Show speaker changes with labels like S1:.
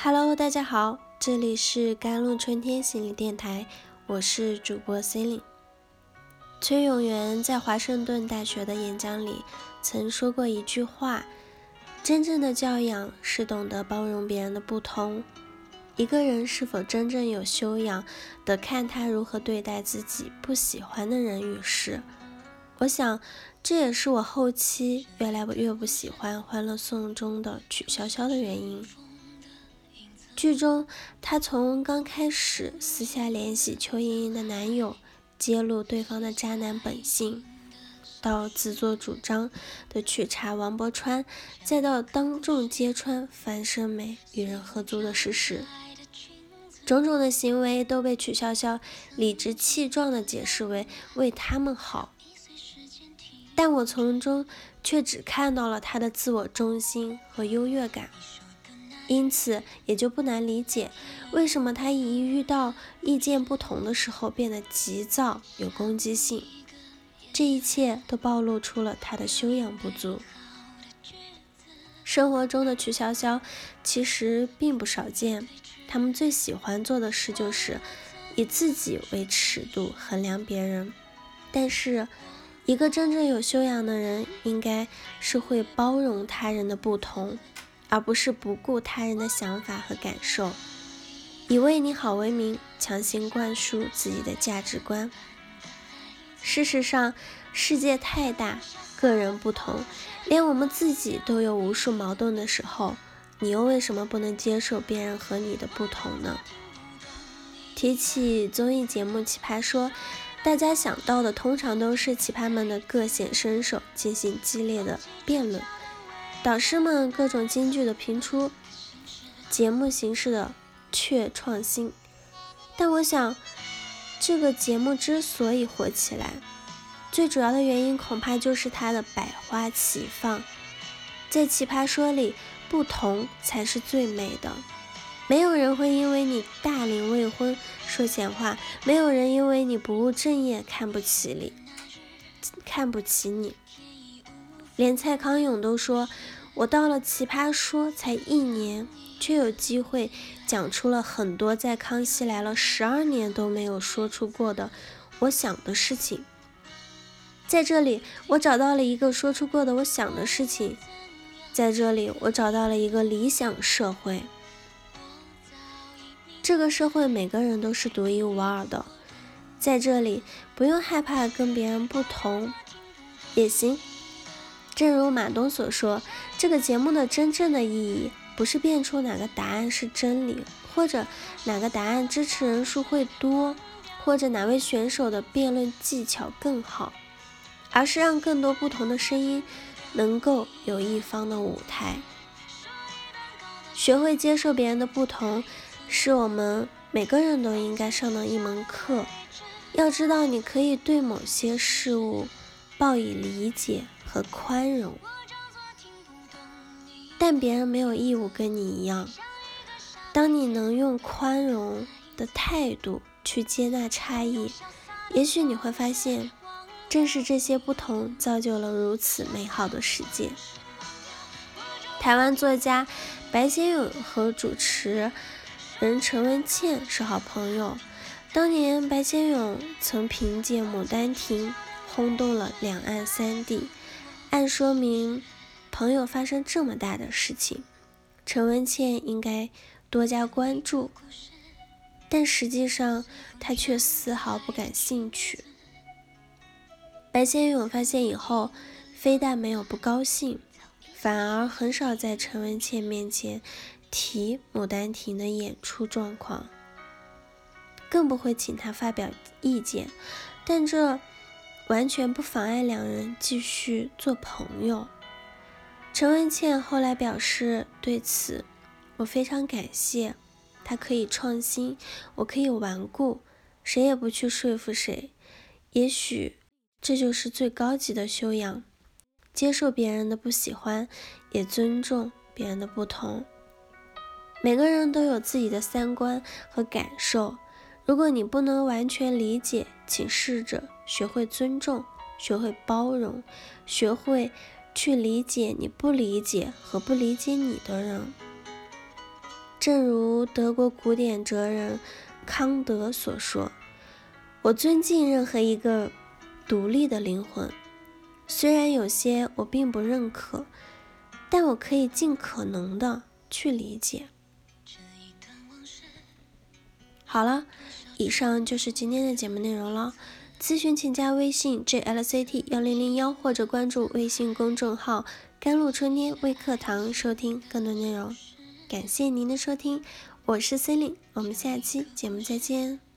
S1: Hello，大家好，这里是甘露春天心理电台，我是主播 c e l i n e 崔永元在华盛顿大学的演讲里曾说过一句话：真正的教养是懂得包容别人的不同。一个人是否真正有修养，得看他如何对待自己不喜欢的人与事。我想，这也是我后期越来越不喜欢《欢乐颂》中的曲筱绡的原因。剧中，她从刚开始私下联系邱莹莹的男友，揭露对方的渣男本性，到自作主张的去查王柏川，再到当众揭穿樊胜美与人合租的事实。种种的行为都被曲筱绡理直气壮地解释为为他们好，但我从中却只看到了他的自我中心和优越感，因此也就不难理解为什么他一遇到意见不同的时候变得急躁有攻击性。这一切都暴露出了他的修养不足。生活中的曲筱绡其实并不少见。他们最喜欢做的事就是以自己为尺度衡量别人，但是一个真正有修养的人，应该是会包容他人的不同，而不是不顾他人的想法和感受，以为你好为名，强行灌输自己的价值观。事实上，世界太大，个人不同，连我们自己都有无数矛盾的时候。你又为什么不能接受别人和你的不同呢？提起综艺节目《奇葩说》，大家想到的通常都是奇葩们的各显身手，进行激烈的辩论，导师们各种金句的评出，节目形式的确创新。但我想，这个节目之所以火起来，最主要的原因恐怕就是它的百花齐放。在《奇葩说》里。不同才是最美的。没有人会因为你大龄未婚说闲话，没有人因为你不务正业看不起你，看不起你。连蔡康永都说：“我到了奇葩说才一年，却有机会讲出了很多在康熙来了十二年都没有说出过的我想的事情。在这里，我找到了一个说出过的我想的事情。”在这里，我找到了一个理想社会。这个社会每个人都是独一无二的，在这里不用害怕跟别人不同，也行。正如马东所说，这个节目的真正的意义不是辩出哪个答案是真理，或者哪个答案支持人数会多，或者哪位选手的辩论技巧更好，而是让更多不同的声音。能够有一方的舞台，学会接受别人的不同，是我们每个人都应该上的一门课。要知道，你可以对某些事物报以理解和宽容，但别人没有义务跟你一样。当你能用宽容的态度去接纳差异，也许你会发现。正是这些不同，造就了如此美好的世界。台湾作家白先勇和主持人陈文茜是好朋友。当年白先勇曾凭借《牡丹亭》轰动了两岸三地，按说明朋友发生这么大的事情，陈文茜应该多加关注，但实际上他却丝毫不感兴趣。白先勇发现以后，非但没有不高兴，反而很少在陈文茜面前提《牡丹亭》的演出状况，更不会请他发表意见。但这完全不妨碍两人继续做朋友。陈文茜后来表示，对此我非常感谢。他可以创新，我可以顽固，谁也不去说服谁。也许。这就是最高级的修养，接受别人的不喜欢，也尊重别人的不同。每个人都有自己的三观和感受，如果你不能完全理解，请试着学会尊重，学会包容，学会去理解你不理解和不理解你的人。正如德国古典哲人康德所说：“我尊敬任何一个独立的灵魂，虽然有些我并不认可，但我可以尽可能的去理解。”好了，以上就是今天的节目内容了。咨询请加微信 jlct 幺零零幺，或者关注微信公众号“甘露春天微课堂”，收听更多内容。感谢您的收听，我是 c e l i n e 我们下期节目再见。